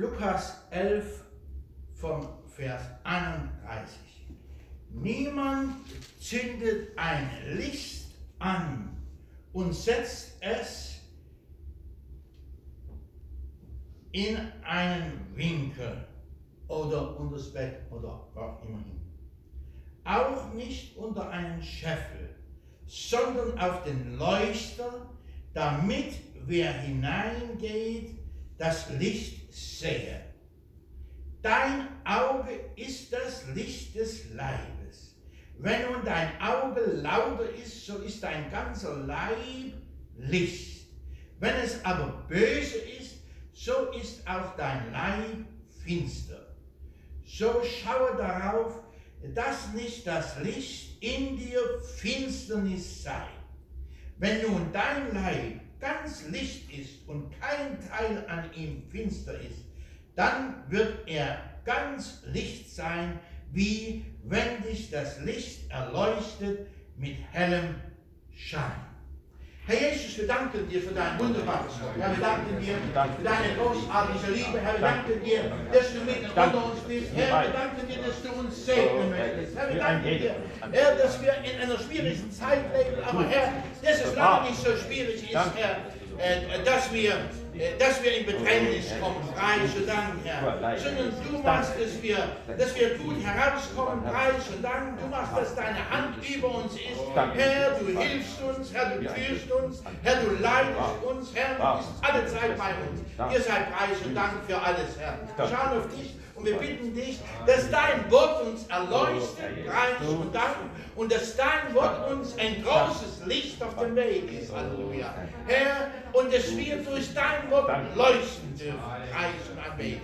Lukas 11 vom Vers 31. Niemand zündet ein Licht an und setzt es in einen Winkel oder unter das Bett oder auch immer hin. Auch nicht unter einen Scheffel, sondern auf den Leuchter, damit wer hineingeht, das Licht sehe. Dein Auge ist das Licht des Leibes. Wenn nun dein Auge lauter ist, so ist dein ganzer Leib Licht. Wenn es aber böse ist, so ist auch dein Leib finster. So schaue darauf, dass nicht das Licht in dir Finsternis sei. Wenn nun dein Leib ganz Licht ist und kein Teil an ihm finster ist, dann wird er ganz Licht sein, wie wenn dich das Licht erleuchtet mit hellem Schein. Herr Jesus, wir danken dir für dein wunderbares Wort. Herr, wir danken dir für deine großartige Liebe. Herr, wir danken dir, dass du unter uns bist. Herr, wir danken dir, dass du uns segnen möchtest. Herr, wir danken dir, Herr, dass wir in einer schwierigen Zeit leben. Aber Herr, dass es lange nicht so schwierig ist, Herr, äh, dass wir dass wir in Bedrängnis kommen, preis und Dank, Herr. Sondern du machst, dass wir, dass wir gut herauskommen, preis und Dank. Du machst, dass deine Hand über uns ist. Herr, du hilfst uns, Herr, du führst uns, Herr, du leitest uns, Herr, du bist alle Zeit bei uns. Ihr seid preis und Dank für alles, Herr. Schauen auf dich und wir bitten dich, dass dein Wort uns erleuchtet, preis und Dank, und dass dein Wort uns ein großes Licht auf dem Weg ist. Halleluja. Herr, und dass wir durch dein Wort leuchten dürfen, preis und anbeten.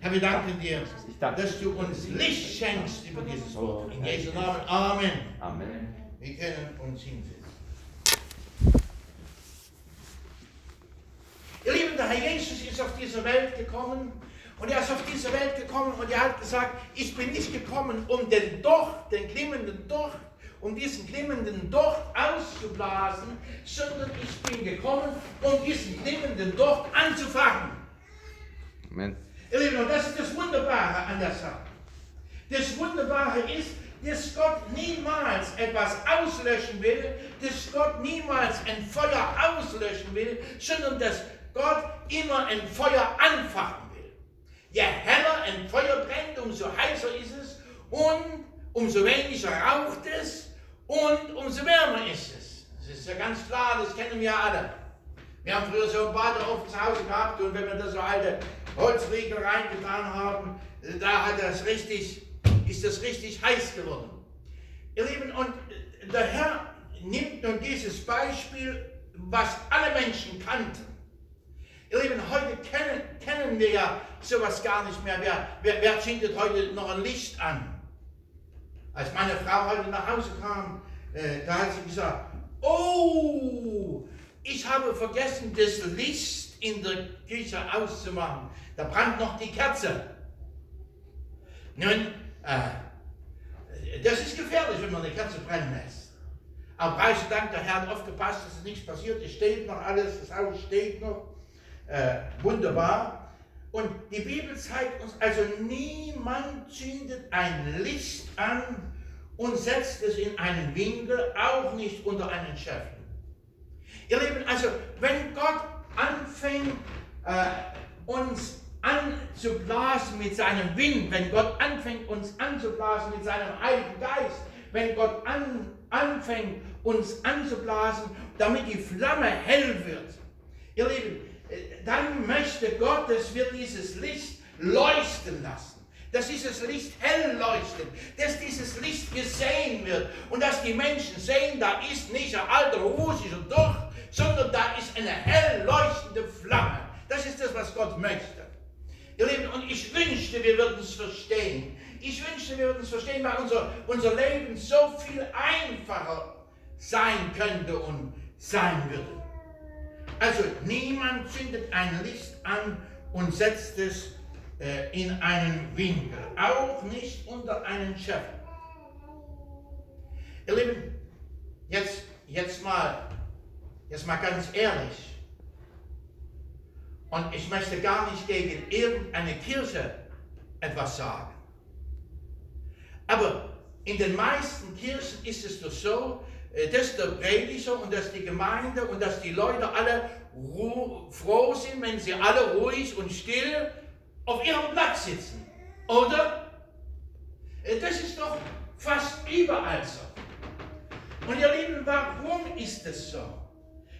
Herr, wir danken dir, dass du uns Licht schenkst über dieses Wort. In Jesu Namen. Amen. Amen. Wir können uns hinsetzen. Ihr Lieben, der Herr Jesus ist auf diese Welt gekommen und er ist auf diese Welt gekommen und er hat gesagt, ich bin nicht gekommen, um den Docht, den glimmenden Docht, um diesen glimmenden Docht auszublasen, sondern ich bin gekommen, um diesen glimmenden Docht anzufangen. Amen. Ihr Lieben, und das ist das Wunderbare an der Sache. Das Wunderbare ist, dass Gott niemals etwas auslöschen will, dass Gott niemals ein Feuer auslöschen will, sondern dass Gott immer ein Feuer anfachen Je heller ein Feuer brennt, umso heißer ist es und umso weniger raucht es und umso wärmer ist es. Das ist ja ganz klar, das kennen wir alle. Wir haben früher so ein Badeofen zu Hause gehabt und wenn wir da so alte Holzriegel reingetan haben, da hat das richtig, ist das richtig heiß geworden. Ihr Lieben, und der Herr nimmt nun dieses Beispiel, was alle Menschen kannten, Ihr Lieben, heute kennen, kennen wir ja sowas gar nicht mehr. Wer, wer, wer zündet heute noch ein Licht an? Als meine Frau heute nach Hause kam, äh, da hat sie gesagt, oh, ich habe vergessen, das Licht in der Küche auszumachen. Da brannt noch die Kerze. Nun, äh, das ist gefährlich, wenn man eine Kerze brennen lässt. Aber preis Dank, der Herr hat aufgepasst, dass nichts passiert. Es steht noch alles, das Haus steht noch äh, wunderbar. Und die Bibel zeigt uns also, niemand zündet ein Licht an und setzt es in einen Winkel, auch nicht unter einen Scheffel. Ihr Lieben, also wenn Gott anfängt, äh, uns anzublasen mit seinem Wind, wenn Gott anfängt, uns anzublasen mit seinem Heiligen Geist, wenn Gott an, anfängt, uns anzublasen, damit die Flamme hell wird. Ihr Lieben, dann möchte Gott, dass wir dieses Licht leuchten lassen. Dass dieses Licht hell leuchtet, dass dieses Licht gesehen wird und dass die Menschen sehen, da ist nicht ein alter rußiger Doch, sondern da ist eine hell leuchtende Flamme. Das ist das, was Gott möchte. Ihr Lieben, und ich wünschte, wir würden es verstehen. Ich wünschte, wir würden es verstehen, weil unser, unser Leben so viel einfacher sein könnte und sein würde. Also niemand zündet ein Licht an und setzt es äh, in einen Winkel, auch nicht unter einen Scheffel. Ihr Lieben, jetzt, jetzt, mal, jetzt mal ganz ehrlich. Und ich möchte gar nicht gegen irgendeine Kirche etwas sagen. Aber in den meisten Kirchen ist es doch so, äh, dass der Prediger und dass die Gemeinde und dass die Leute alle froh sind, wenn sie alle ruhig und still auf ihrem Platz sitzen. Oder? Äh, das ist doch fast überall so. Und ihr Lieben, warum ist es so?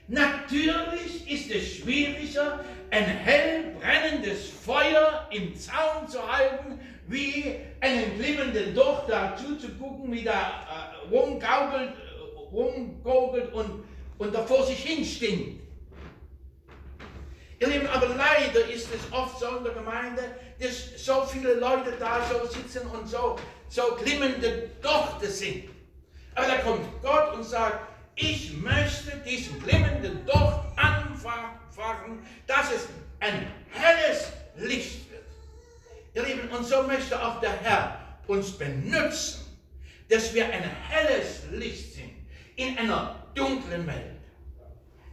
Natürlich ist es schwieriger, ein hell brennendes Feuer im Zaun zu halten, wie einen glimmenden Docht da zuzugucken, wie da äh, rumgaukelt, rumgogelt und, und da vor sich hin stinkt. Ihr Lieben, aber leider ist es oft so in der Gemeinde, dass so viele Leute da so sitzen und so, so glimmende Dochte sind. Aber da kommt Gott und sagt, ich möchte diesen glimmenden Docht anfachen, dass es ein helles Licht wird. Ihr Lieben, und so möchte auch der Herr uns benutzen, dass wir ein helles Licht in einer dunklen Welt.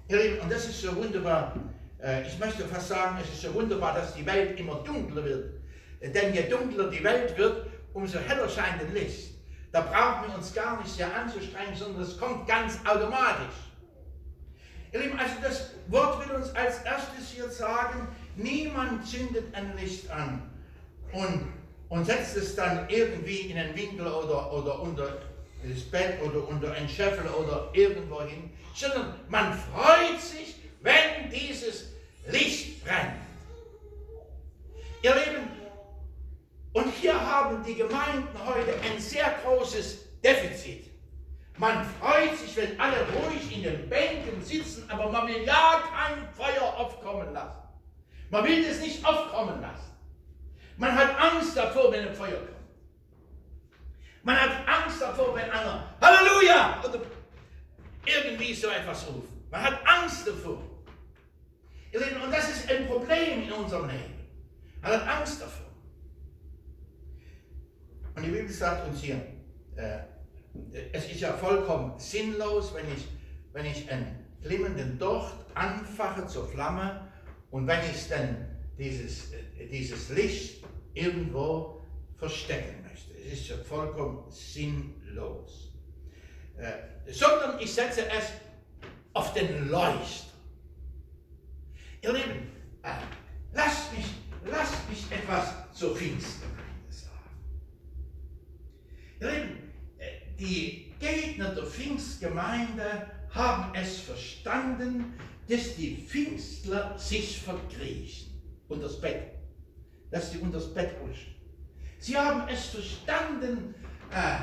Ihr Lieben, und das ist so wunderbar. Äh, ich möchte fast sagen, es ist so wunderbar, dass die Welt immer dunkler wird. Denn je dunkler die Welt wird, umso heller scheint ein Licht. Da brauchen wir uns gar nicht sehr anzustrengen, sondern es kommt ganz automatisch. Ihr Lieben, also das Wort will uns als erstes hier sagen, niemand zündet ein Licht an und, und setzt es dann irgendwie in einen Winkel oder, oder unter das Bett oder unter ein Scheffel oder irgendwo hin, sondern man freut sich, wenn dieses Licht brennt. Ihr Lieben, und hier haben die Gemeinden heute ein sehr großes Defizit. Man freut sich, wenn alle ruhig in den Bänken sitzen, aber man will ja kein Feuer aufkommen lassen. Man will es nicht aufkommen lassen. Man hat Angst davor, wenn ein Feuer kommt. Man hat Angst davor, wenn einer Halleluja oder irgendwie so etwas ruft. Man hat Angst davor. Und das ist ein Problem in unserem Leben. Man hat Angst davor. Und die Bibel sagt uns hier, äh, es ist ja vollkommen sinnlos, wenn ich, wenn ich einen glimmenden Docht anfache zur Flamme und wenn ich dann dieses, äh, dieses Licht irgendwo verstecken ist vollkommen sinnlos. Äh, sondern ich setze es auf den Leuchter. Ihr Lieben, äh, lasst mich, lasst mich etwas zur Pfingstgemeinde sagen. Ihr Lieben, äh, die Gegner der Pfingstgemeinde haben es verstanden, dass die Pfingstler sich verkriechen unter das Bett, dass sie unter das Bett huschen. Sie haben es verstanden, äh,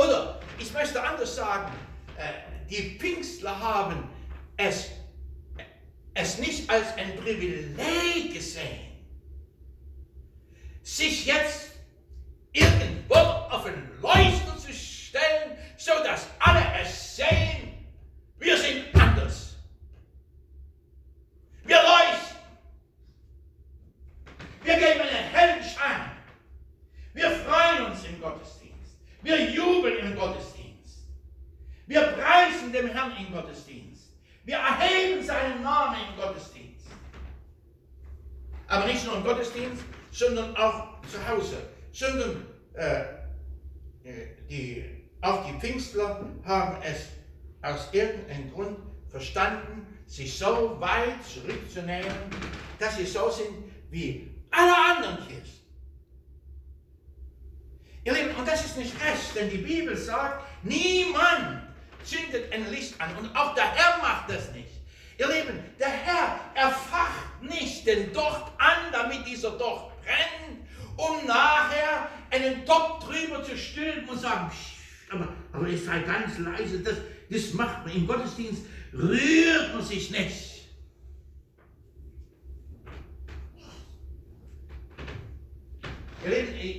oder ich möchte anders sagen, äh, die Pfingstler haben es es nicht als ein Privileg gesehen, sich jetzt irgendwo auf einen Leuchter zu stellen, so dass alle es sehen, wir sind anders. Wir leuchten. Wir geben einen hellen Schein. Wir freuen uns im Gottesdienst. Wir jubeln im Gottesdienst. Wir preisen dem Herrn im Gottesdienst. Wir erheben seinen Namen im Gottesdienst. Aber nicht nur im Gottesdienst, sondern auch zu Hause. Sondern äh, äh, die, auch die Pfingstler haben es aus irgendeinem Grund verstanden, sich so weit zurückzunehmen, dass sie so sind wie alle anderen Kirchen. Ihr Lieben, und das ist nicht recht, denn die Bibel sagt, niemand zündet ein Licht an. Und auch der Herr macht das nicht. Ihr Lieben, der Herr erfacht nicht den Docht an, damit dieser Docht brennt, um nachher einen Topf drüber zu stülpen und sagen, aber, aber ich sei ganz leise, das, das macht man im Gottesdienst, rührt man sich nicht.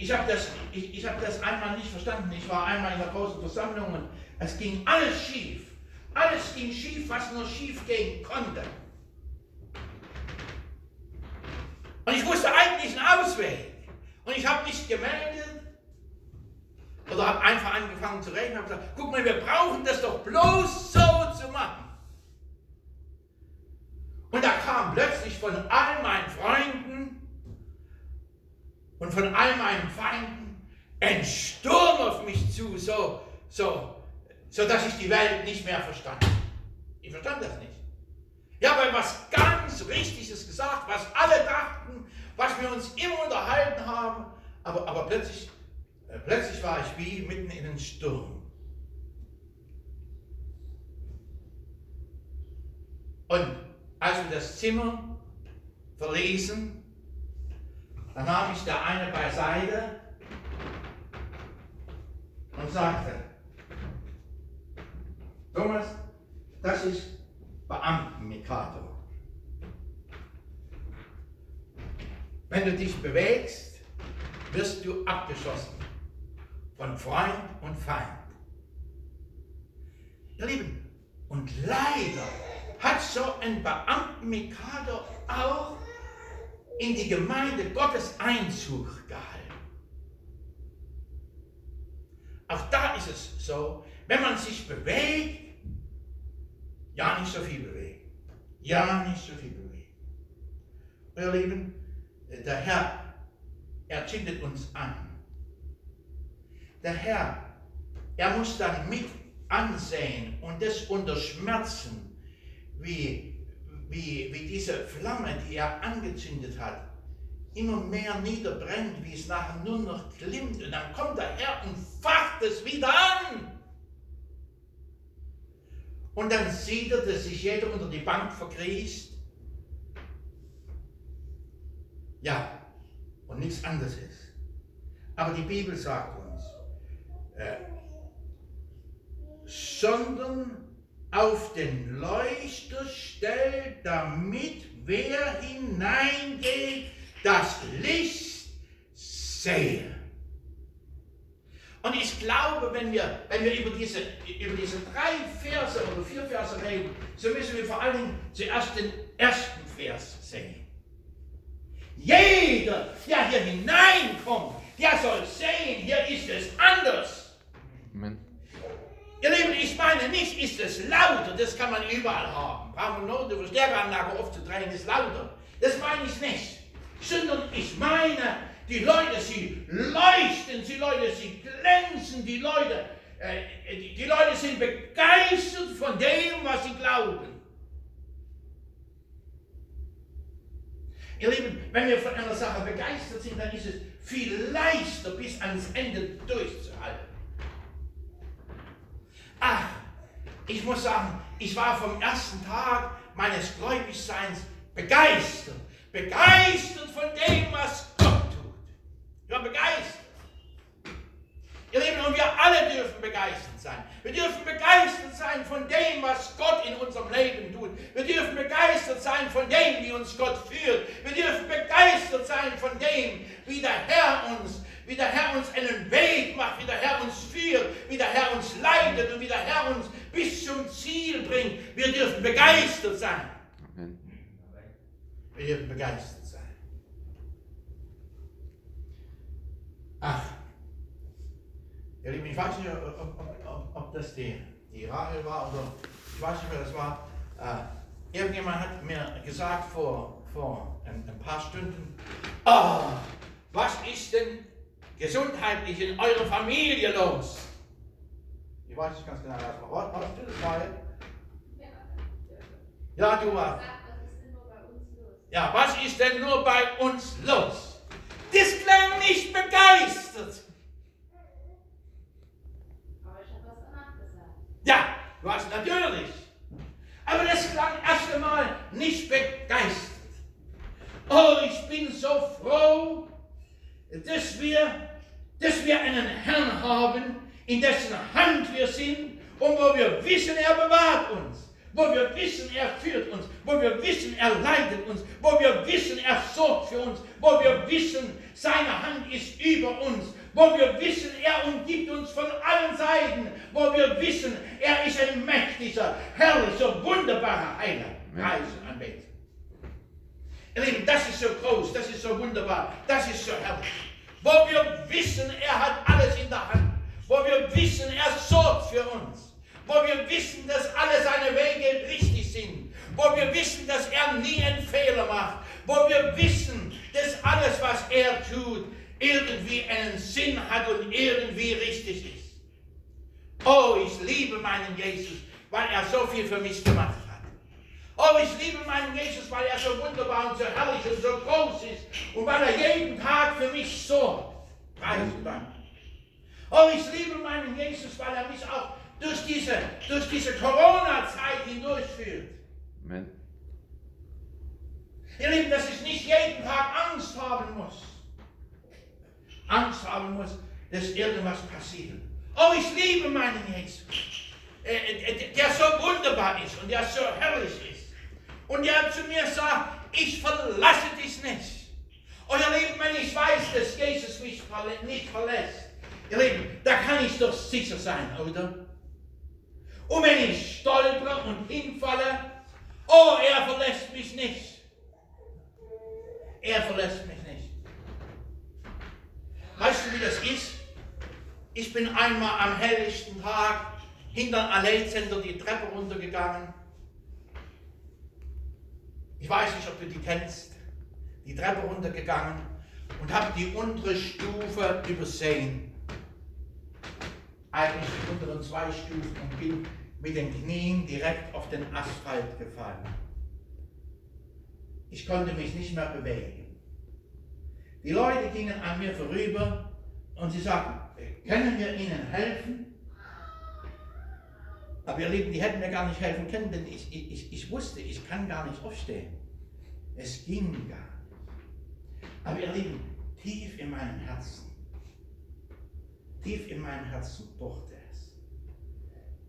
Ich habe das, ich, ich hab das einmal nicht verstanden. Ich war einmal in einer großen Versammlung und es ging alles schief. Alles ging schief, was nur schief gehen konnte. Und ich wusste eigentlich einen Ausweg. Und ich habe mich gemeldet oder habe einfach angefangen zu reden und gesagt, guck mal, wir brauchen das doch bloß so zu machen. Und da kam plötzlich von all meinen Freunden und von all meinen Feinden ein Sturm auf mich zu, so, so, so dass ich die Welt nicht mehr verstand. Ich verstand das nicht. Ich habe was ganz Richtiges gesagt, was alle dachten, was wir uns immer unterhalten haben, aber, aber plötzlich, äh, plötzlich war ich wie mitten in einem Sturm. Und als wir das Zimmer verließen, dann nahm ich der eine beiseite und sagte, Thomas, das ist Beamtenmikator. Wenn du dich bewegst, wirst du abgeschossen von Freund und Feind. Ihr Lieben, und leider hat so ein Beamtenmikator auch in die Gemeinde Gottes Einzug gehalten. Auch da ist es so, wenn man sich bewegt, ja nicht so viel bewegt. Ja nicht so viel bewegt. Ihr Lieben, der Herr, er zündet uns an. Der Herr, er muss dann mit ansehen und das unter Schmerzen, wie, wie, wie diese Flamme, die er angezündet hat, immer mehr niederbrennt, wie es nachher nur noch glimmt. Und dann kommt der Herr und facht es wieder an. Und dann sieht er, dass sich jeder unter die Bank verkriecht. Nichts anderes ist. Aber die Bibel sagt uns, äh, sondern auf den Leuchter stellt, damit wer hineingeht, das Licht sehe. Und ich glaube, wenn wir, wenn wir über, diese, über diese drei Verse oder vier Verse reden, so müssen wir vor allen Dingen zuerst den ersten Vers sehen. Jeder, der hier hineinkommt, der soll sehen, hier ist es anders. Amen. Ihr Lieben, ich meine nicht, ist es lauter, das kann man überall haben. Brauchen wir nur die Verstärkeranlage aufzudrehen, ist lauter. Das meine ich nicht. Sondern ich meine, die Leute, sie leuchten, die Leute, sie glänzen, die Leute, äh, die, die Leute sind begeistert von dem, was sie glauben. Ihr Lieben, wenn wir von einer Sache begeistert sind, dann ist es viel leichter bis ans Ende durchzuhalten. Ach, ich muss sagen, ich war vom ersten Tag meines Gläubigseins begeistert. Begeistert von dem, was ich war begeistert. Ihr Lieben, und wir alle dürfen begeistert sein. Wir dürfen begeistert sein von dem, was Gott in unserem Leben tut. Wir dürfen begeistert sein von dem, wie uns Gott führt. Wir dürfen begeistert sein von dem, wie der Herr uns, wie der Herr uns einen Weg macht, wie der Herr uns führt, wie der Herr uns leitet und wie der Herr uns bis zum Ziel bringt. Wir dürfen begeistert sein. Wir dürfen begeistert Ach, ihr Lieben, ich weiß nicht, ob, ob, ob, das die, die Rahel war oder ich weiß nicht, wer das war. Äh, irgendjemand hat mir gesagt vor, vor ein, ein paar Stunden, oh, was ist denn gesundheitlich in eurer Familie los? Ich weiß nicht ganz genau, was war. Warst du das, Rahel? Ja, du warst. Ja, was ist denn nur bei uns los? Das klang nicht begeistert. Aber ich habe was danach gesagt. Hast natürlich. Aber das klang erst einmal nicht begeistert. Oh, ich bin so froh, dass wir, dass wir einen Herrn haben, in dessen Hand wir sind und wo wir wissen, er bewahrt uns wo wir wissen, er führt uns, wo wir wissen, er leitet uns, wo wir wissen, er sorgt für uns, wo wir wissen, seine Hand ist über uns, wo wir wissen, er umgibt uns von allen Seiten, wo wir wissen, er ist ein mächtiger, herrlicher, wunderbarer Heiler. Preisen, anbeten. Ihr Lieben, das ist so groß, das ist so wunderbar, das ist so herrlich. Wo wir wissen, er hat alles in der Hand, wo wir wissen, er sorgt für uns wo wir wissen, dass alle seine Wege richtig sind, wo wir wissen, dass er nie einen Fehler macht, wo wir wissen, dass alles, was er tut, irgendwie einen Sinn hat und irgendwie richtig ist. Oh, ich liebe meinen Jesus, weil er so viel für mich gemacht hat. Oh, ich liebe meinen Jesus, weil er so wunderbar und so herrlich und so groß ist und weil er jeden Tag für mich sorgt. Preis Dank. Oh, ich liebe meinen Jesus, weil er mich auch durch diese, durch diese Corona-Zeit hindurchführt. Amen. Ihr Lieben, dass ich nicht jeden Tag Angst haben muss. Angst haben muss, dass irgendwas passiert. Oh, ich liebe meinen Jesus, äh, äh, der so wunderbar ist und der so herrlich ist. Und der zu mir sagt, ich verlasse dich nicht. Und ihr Lieben, wenn ich weiß, dass Jesus mich nicht verlässt, ihr Lieben, da kann ich doch sicher sein, oder? Und wenn ich stolper und hinfalle, oh, er verlässt mich nicht. Er verlässt mich. Weißt du, wie das ist? Ich bin einmal am helllichten Tag hinter dem Allee-Center die Treppe runtergegangen. Ich weiß nicht, ob du die kennst. Die Treppe runtergegangen und habe die untere Stufe übersehen. Eigentlich die unteren zwei Stufen und bin mit den Knien direkt auf den Asphalt gefallen. Ich konnte mich nicht mehr bewegen. Die Leute gingen an mir vorüber und sie sagten, können wir Ihnen helfen? Aber ihr Lieben, die hätten mir gar nicht helfen können, denn ich, ich, ich wusste, ich kann gar nicht aufstehen. Es ging gar nicht. Aber ihr Lieben, tief in meinem Herzen, tief in meinem Herzen pochte es.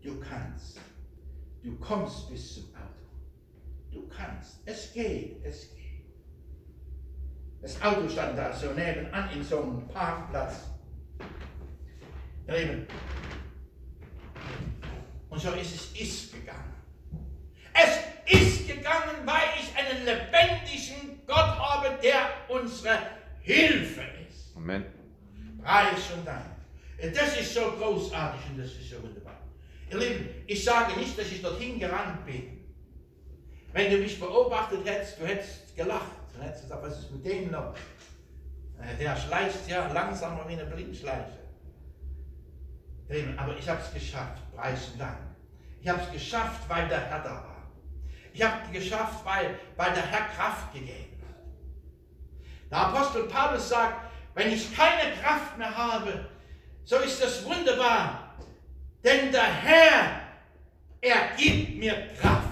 Du kannst. Du kommst bis zum Auto. Du kannst. Es geht, es geht. Das Auto stand da so nebenan in so einem Parkplatz. Reben. Und so ist es ist gegangen. Es ist gegangen, weil ich einen lebendigen Gott habe, der unsere Hilfe ist. Amen. Preis und Dank. Das ist so großartig und das ist so wunderbar. Ihr Lieben, ich sage nicht, dass ich dorthin gerannt bin. Wenn du mich beobachtet hättest, du hättest gelacht. Hättest du gesagt, was ist mit dem noch? Äh, der schleicht ja langsamer wie eine Blindschleiche. Aber ich habe es geschafft, preis und Dank. Ich habe es geschafft, weil der Herr da war. Ich habe es geschafft, weil, weil der Herr Kraft gegeben hat. Der Apostel Paulus sagt, wenn ich keine Kraft mehr habe, so ist das wunderbar. Denn der Herr, er gibt mir Kraft.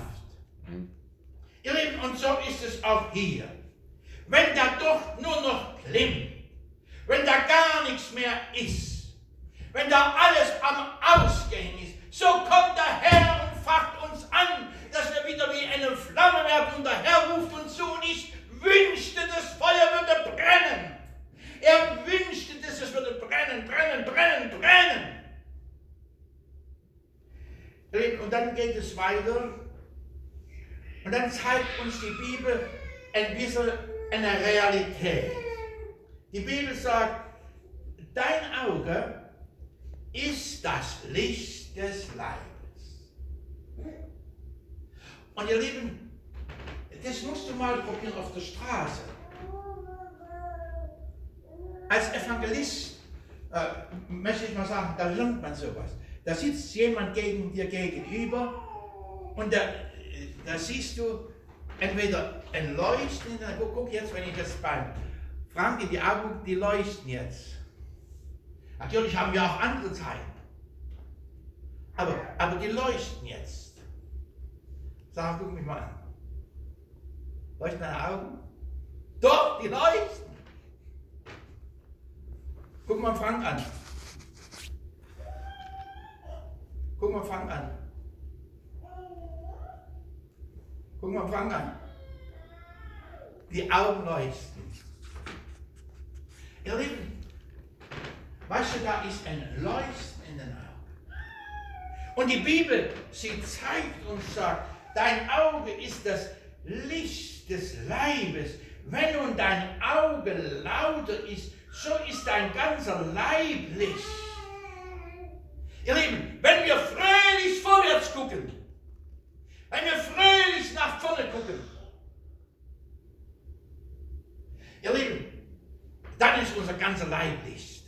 Ihr Lieben, und so ist es auch hier. Wenn der Docht nur noch klimmt, wenn da gar nichts mehr ist, wenn da alles am Ausgehen ist, so kommt der Herr und facht uns an, dass wir wieder wie eine Flamme werden und der Herr ruft uns zu und ich wünschte, das Feuer würde brennen. Er wünschte, dass es würde brennen, brennen, brennen, brennen. Und dann geht es weiter und dann zeigt uns die Bibel ein bisschen eine Realität. Die Bibel sagt, dein Auge ist das Licht des Leibes. Und ihr Lieben, das musst du mal probieren auf der Straße. Als Evangelist äh, möchte ich mal sagen, da lernt man sowas. Da sitzt jemand gegen dir gegenüber und da, da siehst du entweder ein Leuchten, guck, jetzt, wenn ich das beim Frank die Augen, die leuchten jetzt. Natürlich haben wir auch andere Zeiten. Aber, aber die leuchten jetzt. Sag, guck mich mal an. Leuchten deine Augen? Doch, die leuchten. Guck mal Frank an. Guck mal Frank an. Guck mal Frank an. Die Augen leuchten. Ihr Lieben, Weißt du, da ist ein Leuchten in den Augen. Und die Bibel, sie zeigt uns, sagt, dein Auge ist das Licht des Leibes. Wenn nun dein Auge lauter ist, so ist dein ganzer Leib Licht. Ihr Lieben, wenn wir fröhlich vorwärts gucken, Wenn wir fröhlich nach vorne gucken. Ihr Lieben, dann ist unser ganzer Leib Licht.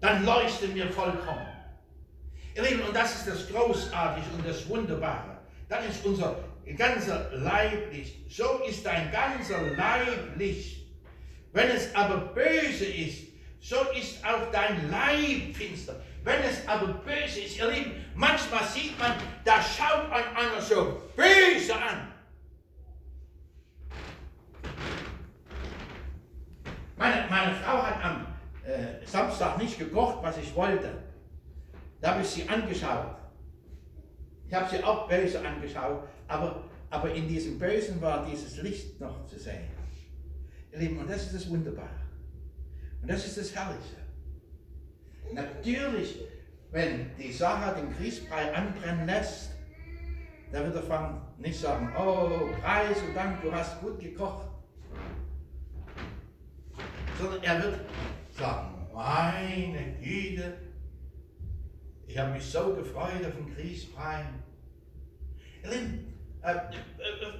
Dann leuchten wir vollkommen. Ihr Lieben, und das ist das Großartige und das Wunderbare. Dann ist unser ganzer Leib Licht. So ist dein ganzer Leib Licht. Wenn es aber böse ist, so ist auch dein Leib finster. Wenn es aber böse ist, ihr Lieben, manchmal sieht man, da schaut ein einer so böse an. Meine, meine Frau hat am äh, Samstag nicht gekocht, was ich wollte. Da habe ich sie angeschaut. Ich habe sie auch böse angeschaut, aber, aber in diesem Bösen war dieses Licht noch zu sehen. Ihr Lieben, und das ist das Wunderbare. Und das ist das Herrliche. Natürlich, wenn die Sarah den Grießbrei anbrennen lässt, da wird der Fang nicht sagen, oh, Preis und Dank, du hast gut gekocht. Sondern er wird sagen, meine Güte, ich habe mich so gefreut auf den Grießbrei. Ihr äh, äh,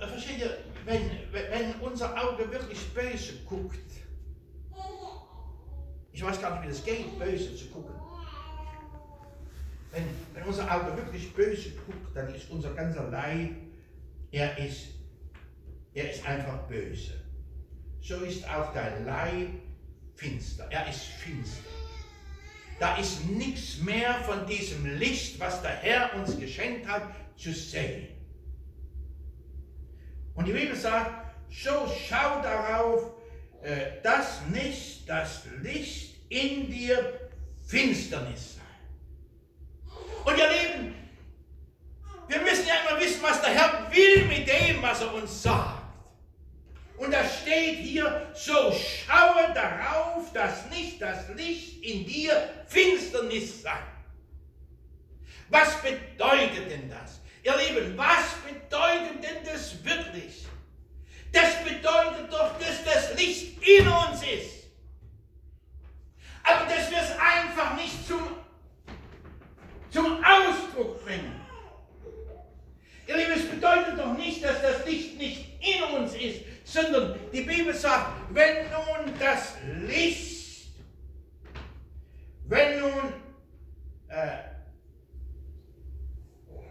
äh, versteht ihr, wenn, wenn unser Auge wirklich böse guckt, ich weiß gar nicht, wie das geht, böse zu gucken. Wenn, wenn unser Auge wirklich böse guckt, dann ist unser ganzer Leib, er ist, er ist einfach böse. So ist auch dein Leib finster. Er ist finster. Da ist nichts mehr von diesem Licht, was der Herr uns geschenkt hat, zu sehen. Und die Bibel sagt, so schau darauf, äh, dass nicht das Licht in dir Finsternis sei. Und ihr Lieben, wir müssen ja immer wissen, was der Herr will mit dem, was er uns sagt. Und da steht hier, so schaue darauf, dass nicht das Licht in dir Finsternis sei. Was bedeutet denn das? Ihr Lieben, was bedeutet denn das wirklich? Das bedeutet doch, dass das Licht in uns ist. Aber dass wir es einfach nicht zum, zum Ausdruck bringen. Ihr Lieben, es bedeutet doch nicht, dass das Licht nicht in uns ist, sondern die Bibel sagt, wenn nun das Licht, wenn nun, äh,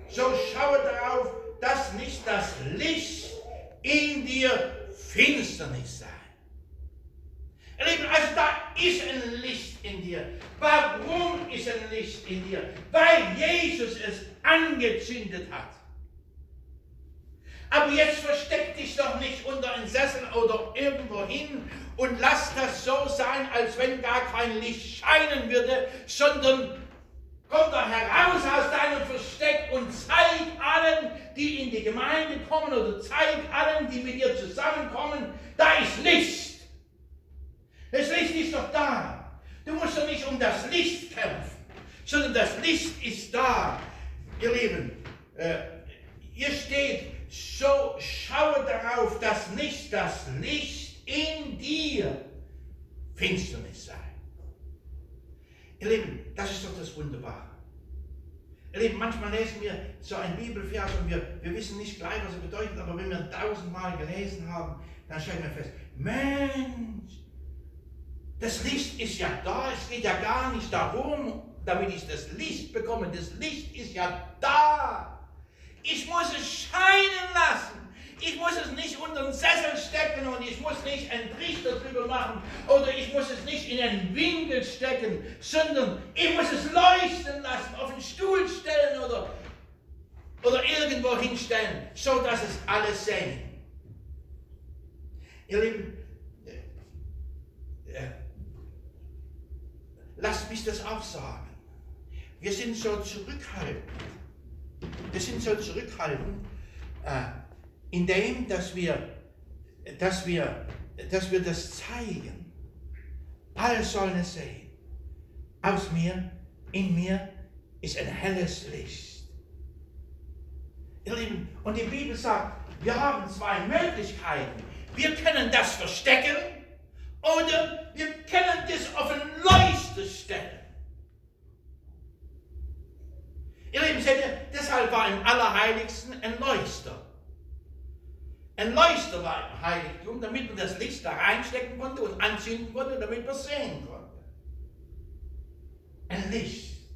so schaue darauf, dass nicht das Licht in dir Finsternis sei. Lieben, also da ist ein Licht in dir. Warum ist ein Licht in dir? Weil Jesus es angezündet hat. Aber jetzt versteck dich doch nicht unter einen Sessel oder irgendwo hin und lass das so sein, als wenn gar kein Licht scheinen würde, sondern komm doch heraus aus deinem Versteck und zeig allen, die in die Gemeinde kommen oder zeig allen, die mit dir zusammenkommen, da ist Licht. Das Licht ist doch da. Du musst doch nicht um das Licht kämpfen, sondern das Licht ist da. Ihr Lieben, äh, hier steht, so schaue darauf, dass nicht das Licht in dir Finsternis sei. Ihr Lieben, das ist doch das Wunderbare. Ihr Lieben, manchmal lesen wir so ein Bibelvers und wir, wir wissen nicht gleich, was er bedeutet, aber wenn wir tausendmal gelesen haben, dann stellen wir fest, Mensch, das Licht ist ja da, es geht ja gar nicht darum, damit ich das Licht bekomme. Das Licht ist ja da. Ich muss es scheinen lassen. Ich muss es nicht unter den Sessel stecken und ich muss nicht einen Trichter drüber machen oder ich muss es nicht in einen Winkel stecken, sondern ich muss es leuchten lassen, auf den Stuhl stellen oder, oder irgendwo hinstellen, so dass es alle sehen. Ihr Lieben, lasst mich das auch sagen. Wir sind so zurückhaltend. Wir sind so zurückhaltend, äh, in dem, dass wir, dass, wir, dass wir das zeigen. Alle sollen es sehen. Aus mir, in mir ist ein helles Licht. Ihr Lieben, und die Bibel sagt, wir haben zwei Möglichkeiten. Wir können das verstecken oder wir können das auf ein Leuchte stellen. Ihr Lieben, seht ihr, deshalb war im Allerheiligsten ein Leuchter. ein Leuchterheiligtum, damit man das Licht da reinstecken konnte und anzünden konnte, damit man sehen konnte. Ein Licht.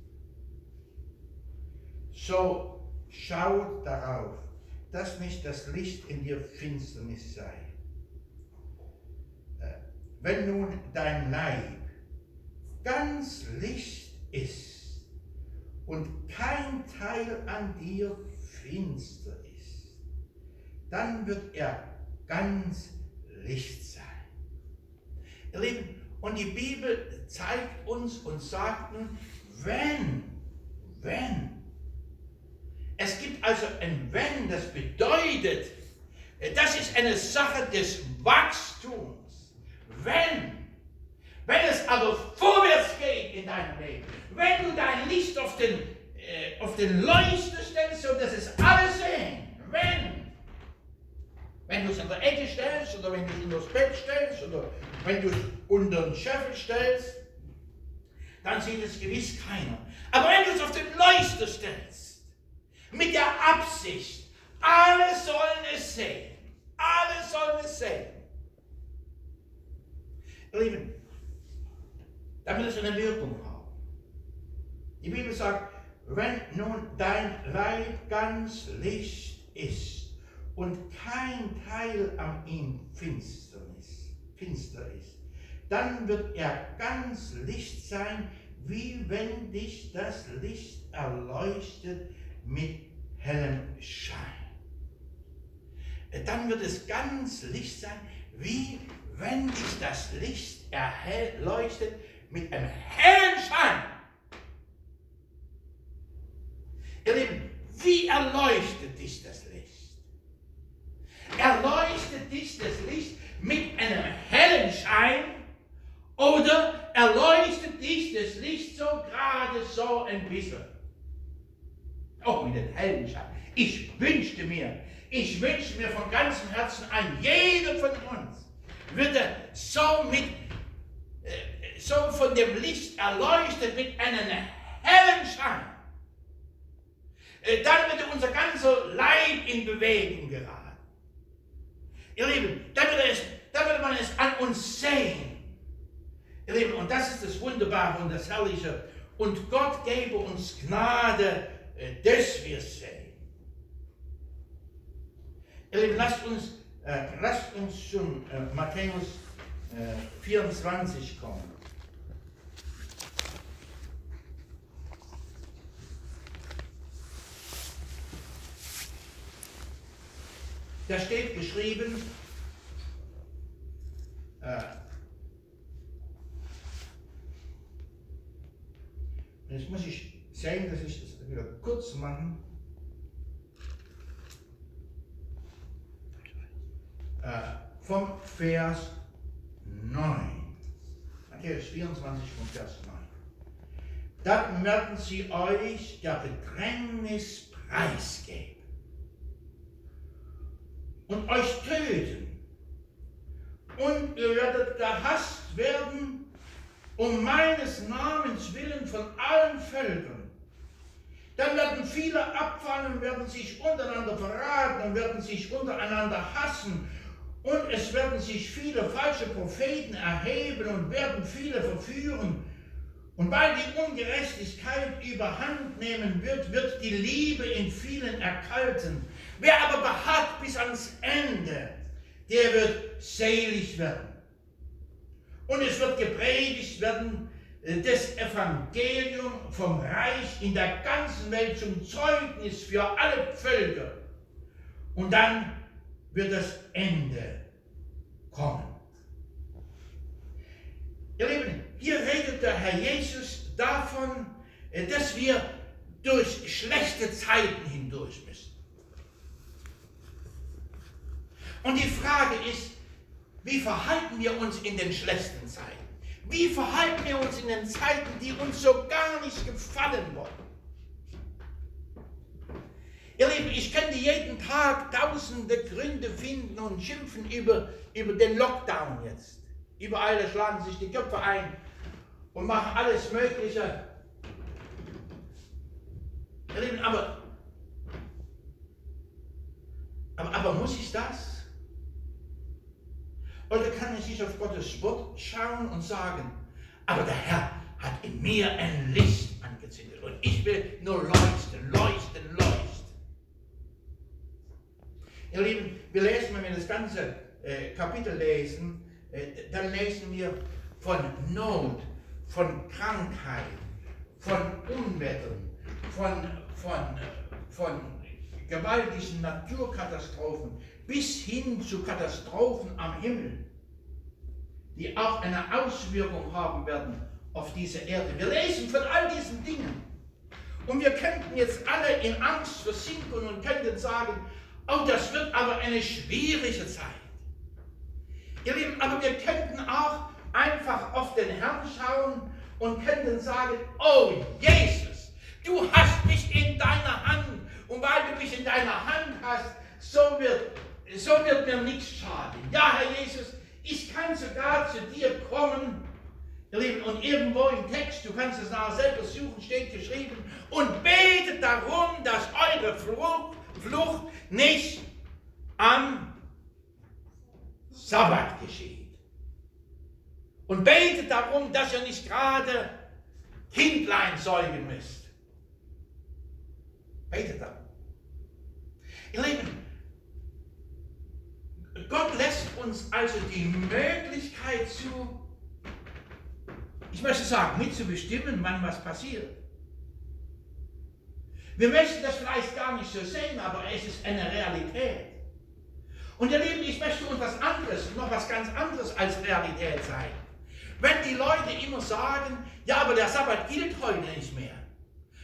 So schau darauf, dass nicht das Licht in dir Finsternis sei. Äh, wenn nun dein Leib ganz Licht ist und kein Teil an dir finster ist, dann wird er ganz Licht sein. Ihr Lieben, und die Bibel zeigt uns und sagt nun, wenn, wenn, es gibt also ein Wenn, das bedeutet, das ist eine Sache des Wachstums. Wenn, wenn es aber vorwärts geht in deinem Leben, wenn du dein Licht auf den, äh, auf den Leuchter stellst, so dass es alle sehen, wenn, wenn du es an der Ecke stellst oder wenn du es unter das Bett stellst oder wenn du es unter den Scheffel stellst, dann sieht es gewiss keiner. Aber wenn du es auf den Leuchter stellst, mit der Absicht, alle sollen es sehen, alle sollen es sehen. Lieben, damit es eine Wirkung haben. Die Bibel sagt, wenn nun dein Leib ganz Licht ist und kein Teil an ihm Finsternis, finster ist, dann wird er ganz Licht sein, wie wenn dich das Licht erleuchtet mit hellem Schein. Dann wird es ganz Licht sein, wie wenn dich das Licht erleuchtet mit einem hellen Schein. Ihr Lieben, wie erleuchtet dich das Licht? Erleuchtet dich das Licht mit einem hellen Schein oder erleuchtet dich das Licht so gerade so ein bisschen? Auch mit einem hellen Schein. Ich wünschte mir, ich wünsche mir von ganzem Herzen an jeder von uns würde so mit so von dem Licht erleuchtet mit einem hellen Schein, dann würde unser ganzer Leib in Bewegung geraten. Ihr Lieben, dann würde, es, dann würde man es an uns sehen. Ihr Lieben, und das ist das Wunderbare und das Herrliche. Und Gott gebe uns Gnade, dass wir sehen. Ihr Lieben, lasst uns, äh, lasst uns zum äh, Matthäus äh, 24 kommen. Da steht geschrieben, äh, jetzt muss ich sehen, dass ich das wieder kurz machen. Äh, vom Vers 9. Matthäus 24 vom Vers 9. Dann werden sie euch der Bedrängnis preisgeben und euch töten. Und ihr werdet gehasst werden um meines Namens willen von allen Völkern. Dann werden viele abfallen, werden sich untereinander verraten und werden sich untereinander hassen. Und es werden sich viele falsche Propheten erheben und werden viele verführen. Und weil die Ungerechtigkeit überhand nehmen wird, wird die Liebe in vielen erkalten. Wer aber beharrt bis ans Ende, der wird selig werden. Und es wird gepredigt werden, das Evangelium vom Reich in der ganzen Welt zum Zeugnis für alle Völker. Und dann wird das Ende kommen. Ihr Lieben, hier redet der Herr Jesus davon, dass wir durch schlechte Zeiten hindurch müssen. Und die Frage ist, wie verhalten wir uns in den schlechten Zeiten? Wie verhalten wir uns in den Zeiten, die uns so gar nicht gefallen wollen? Ihr Lieben, ich könnte jeden Tag tausende Gründe finden und schimpfen über, über den Lockdown jetzt. Überall schlagen sich die Köpfe ein und machen alles Mögliche. Ihr Lieben, aber, aber, aber muss ich das? Oder kann ich nicht auf Gottes Wort schauen und sagen, aber der Herr hat in mir ein Licht angezündet und ich will nur leuchten, leuchten, leuchten. Ihr Lieben, wir lesen, wenn wir das ganze äh, Kapitel lesen, äh, dann lesen wir von Not, von Krankheit, von Unwettern, von, von, von gewaltigen Naturkatastrophen bis hin zu Katastrophen am Himmel, die auch eine Auswirkung haben werden auf diese Erde. Wir lesen von all diesen Dingen. Und wir könnten jetzt alle in Angst versinken und könnten sagen, oh, das wird aber eine schwierige Zeit. Ihr Lieben, aber wir könnten auch einfach auf den Herrn schauen und könnten sagen, oh Jesus, du hast mich in deiner Hand und weil du mich in deiner Hand hast, so wird, so wird mir nichts schaden. Ja, Herr Jesus, ich kann sogar zu dir kommen. Ihr Lieben, und irgendwo im Text, du kannst es nachher selber suchen, steht geschrieben, und betet darum, dass eure Flucht, Flucht nicht am Sabbat geschieht. Und betet darum, dass ihr nicht gerade Kindlein säugen müsst. Betet darum. Ihr Lieben, Gott lässt uns also die Möglichkeit zu, ich möchte sagen, mitzubestimmen, wann was passiert. Wir möchten das vielleicht gar nicht so sehen, aber es ist eine Realität. Und ihr Lieben, ich möchte uns was anderes, noch was ganz anderes als Realität sein. Wenn die Leute immer sagen, ja, aber der Sabbat gilt heute nicht mehr.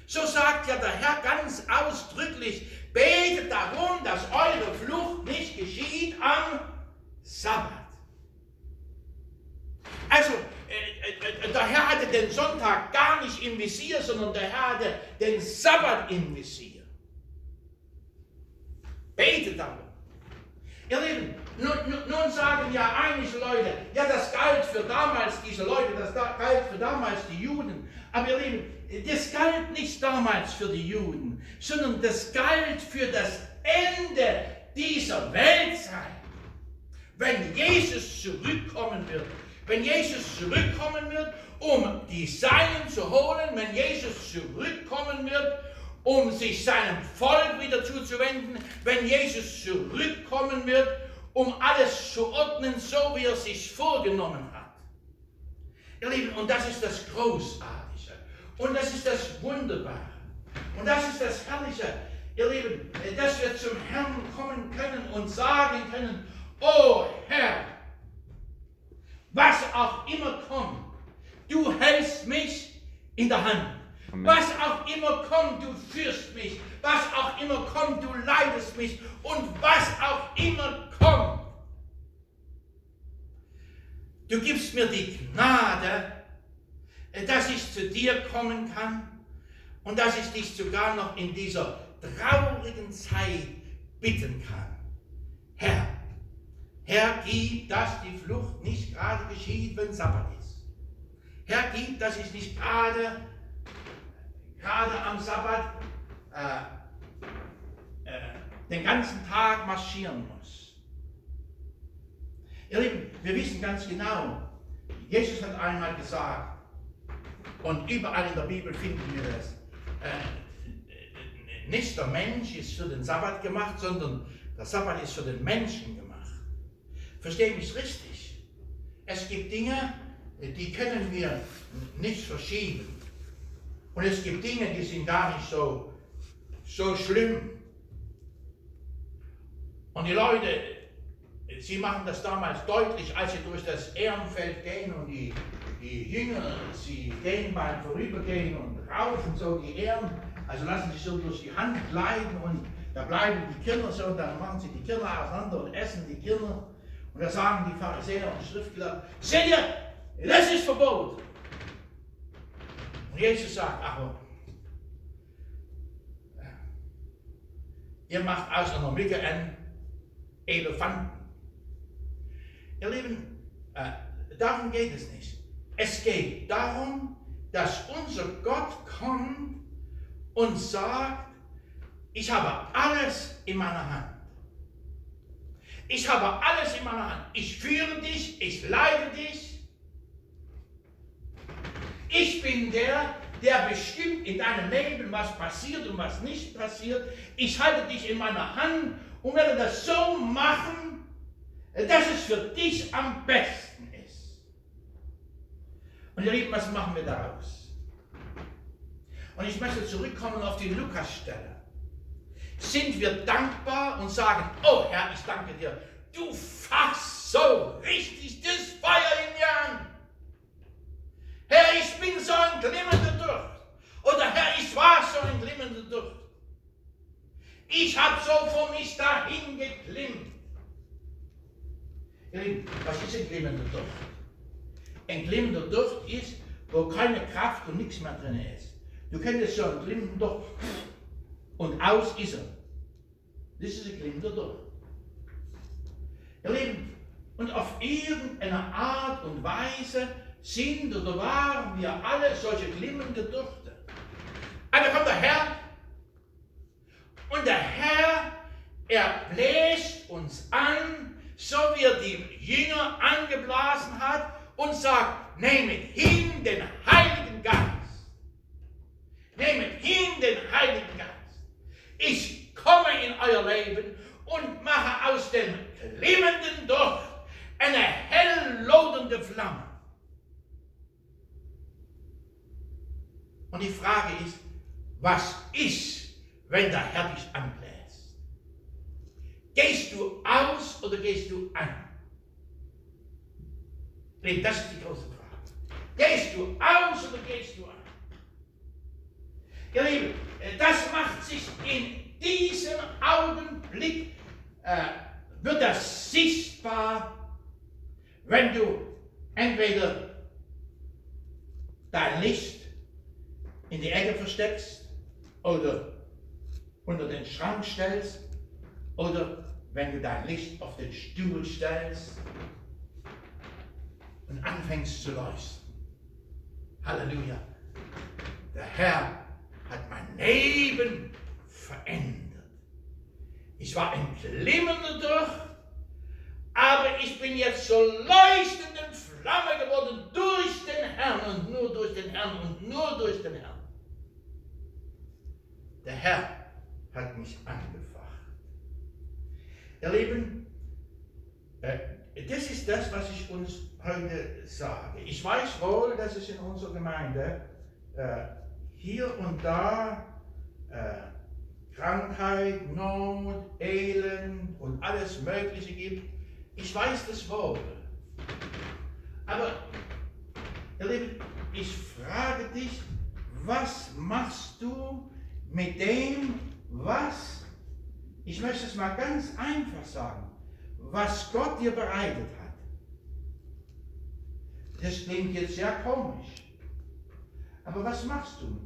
So sagt ja der Herr ganz ausdrücklich, betet darum, dass eure Flucht nicht geschieht am Sabbat. Also, der Herr hatte den Sonntag gar nicht im Visier, sondern der Herr hatte den Sabbat im Visier. Betet darum. Ihr Lieben, nun, nun, sagen ja einige Leute, ja, das galt für damals diese Leute, das galt für damals die Juden. Aber ihr Lieben, das galt nicht damals für die Juden, sondern das galt für das Ende dieser Weltzeit. Wenn Jesus zurückkommen wird, wenn Jesus zurückkommen wird, um die Seinen zu holen, wenn Jesus zurückkommen wird, um sich seinem Volk wieder zuzuwenden, wenn Jesus zurückkommen wird, um alles zu ordnen, so wie er sich vorgenommen hat. Ihr Lieben, und das ist das Großartige. Und das ist das Wunderbare. Und das ist das Herrliche. Ihr Lieben, dass wir zum Herrn kommen können und sagen können, oh Herr, was auch immer kommt, du hältst mich in der Hand. Amen. Was auch immer kommt, du führst mich. Was auch immer kommt, du leidest mich. Und was auch immer kommt, du gibst mir die Gnade, dass ich zu dir kommen kann und dass ich dich sogar noch in dieser traurigen Zeit bitten kann. Herr, Herr, gib, dass die Flucht nicht gerade geschieht, wenn Sabbat ist. Herr, gib, dass ich nicht gerade gerade am Sabbat äh, äh, den ganzen Tag marschieren muss. Ihr Lieben, wir wissen ganz genau, Jesus hat einmal gesagt, und überall in der Bibel finden wir das, äh, nicht der Mensch ist für den Sabbat gemacht, sondern der Sabbat ist für den Menschen gemacht. Verstehe mich richtig. Es gibt Dinge, die können wir nicht verschieben. Und es gibt Dinge, die sind gar nicht so, so schlimm. Und die Leute, sie machen das damals deutlich, als sie durch das Ehrenfeld gehen und die, die Jünger, sie gehen beim Vorübergehen und raufen so die Ehren, also lassen sich so durch die Hand gleiten und da bleiben die Kinder so, und dann machen sie die Kinder auseinander und essen die Kinder. Und da sagen die Pharisäer und Schriftgelehrten, seht ihr, das ist verboten. Und Jesus sagt, ach, ihr macht aus einer Mücke einen Elefanten. Ihr Lieben, äh, darum geht es nicht. Es geht darum, dass unser Gott kommt und sagt, ich habe alles in meiner Hand. Ich habe alles in meiner Hand. Ich führe dich, ich leite dich. Ich bin der, der bestimmt in deinem Leben, was passiert und was nicht passiert. Ich halte dich in meiner Hand und werde das so machen, dass es für dich am besten ist. Und ihr Lieben, was machen wir daraus? Und ich möchte zurückkommen auf die Lukas-Stelle. Sind wir dankbar und sagen, oh Herr, ich danke dir, du fasst so richtig das Feuer in mir an. Herr, ich bin so ein glimmender Durst. Oder Herr, ich war so ein glimmender Durst. Ich habe so vor mich dahin Lieben, was ist ein glimmender Durst? Ein glimmender Durst ist, wo keine Kraft und nichts mehr drin ist. Du kennst so einen glimmenden Durst und aus ist er. Das ist ein glimmender Durst. Ihr Lieben, und auf irgendeine Art und Weise sind oder waren wir alle solche glimmende Dürfte. Aber kommt der Herr und der Herr, er bläst uns an, so wie er die Jünger angeblasen hat und sagt, nehmet hin den Heiligen Geist. Nehmet hin den Heiligen Geist. Ich komme in euer Leben und mache aus dem glimmenden Docht eine hell lodernde Flamme. Und die Frage ist, was ist, wenn der Herr dich anbläst? Gehst du aus oder gehst du an? Das ist die große Frage. Gehst du aus oder gehst du an? Ihr Lieben, das macht sich in diesem Augenblick, äh, wird das sichtbar, wenn du entweder dein Licht in die Ecke versteckst oder unter den Schrank stellst oder wenn du dein Licht auf den Stuhl stellst und anfängst zu leuchten. Halleluja. Der Herr Leben verändert. Ich war ein glimmender durch, aber ich bin jetzt so leuchtend in Flamme geworden durch den Herrn und nur durch den Herrn und nur durch den Herrn. Der Herr hat mich angefacht. Ihr Lieben, äh, das ist das, was ich uns heute sage. Ich weiß wohl, dass es in unserer Gemeinde äh, hier und da äh, Krankheit, Not, Elend und alles Mögliche gibt. Ich weiß das wohl. Aber, ihr Lieben, ich frage dich, was machst du mit dem, was, ich möchte es mal ganz einfach sagen, was Gott dir bereitet hat. Das klingt jetzt sehr komisch. Aber was machst du?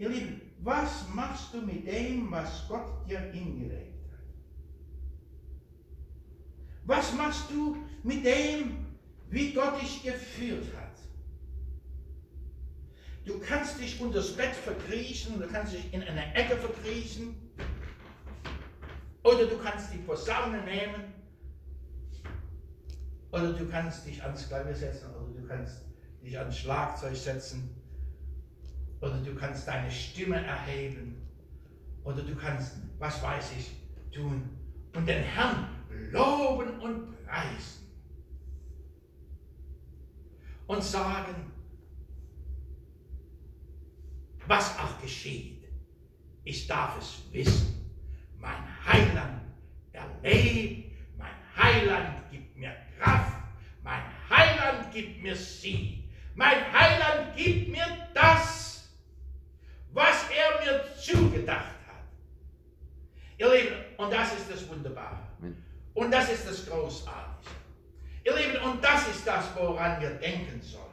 Ihr Lieben, was machst du mit dem, was Gott dir hingelegt hat? Was machst du mit dem, wie Gott dich geführt hat? Du kannst dich unter das Bett verkriechen, du kannst dich in eine Ecke verkriechen. Oder du kannst die Posaune nehmen. Oder du kannst dich ans Klavier setzen. Oder du kannst dich ans Schlagzeug setzen. Oder du kannst deine Stimme erheben. Oder du kannst, was weiß ich, tun. Und den Herrn loben und preisen. Und sagen, was auch geschieht. Ich darf es wissen. Mein Heiland erlebt, mein Heiland gibt mir Kraft, mein Heiland gibt mir Sieg, mein Heiland gibt mir das, was er mir zugedacht hat. Ihr Lieben, und das ist das Wunderbare. Und das ist das Großartige. Ihr Lieben, und das ist das, woran wir denken sollen.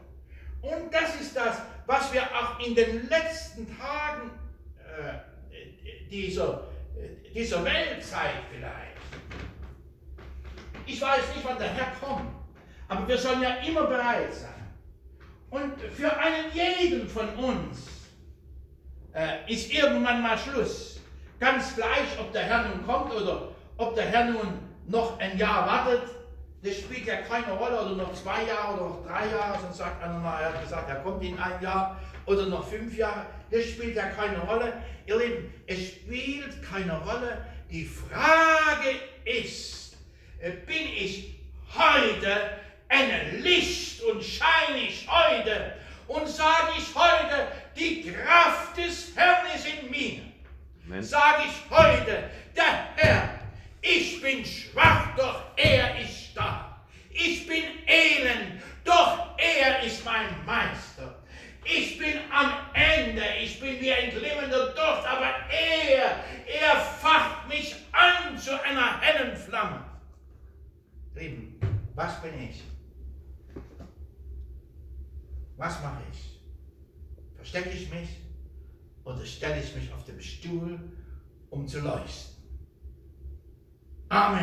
Und das ist das, was wir auch in den letzten Tagen äh, dieser, dieser Weltzeit vielleicht. Ich weiß nicht, wann der Herr kommt, aber wir sollen ja immer bereit sein. Und für einen jeden von uns äh, ist irgendwann mal Schluss. Ganz gleich, ob der Herr nun kommt oder ob der Herr nun noch ein Jahr wartet, das spielt ja keine Rolle, oder noch zwei Jahre oder noch drei Jahre, sonst sagt einer mal, er hat gesagt, er kommt in ein Jahr oder noch fünf Jahre, das spielt ja keine Rolle. Ihr Lieben, es spielt keine Rolle. Die Frage ist, äh, bin ich heute ein Licht und scheine ich heute und sage ich heute, die Kraft des Herrn ist in mir. Sage ich heute, der Herr, ich bin schwach, doch er ist stark. Ich bin elend, doch er ist mein Meister. Ich bin am Ende, ich bin wie ein glimmender Docht, aber er, er facht mich an zu einer hellen Flamme. Lieben, was bin ich? Was mache ich? Verstecke ich mich oder stelle ich mich auf den Stuhl, um zu leuchten? Amen.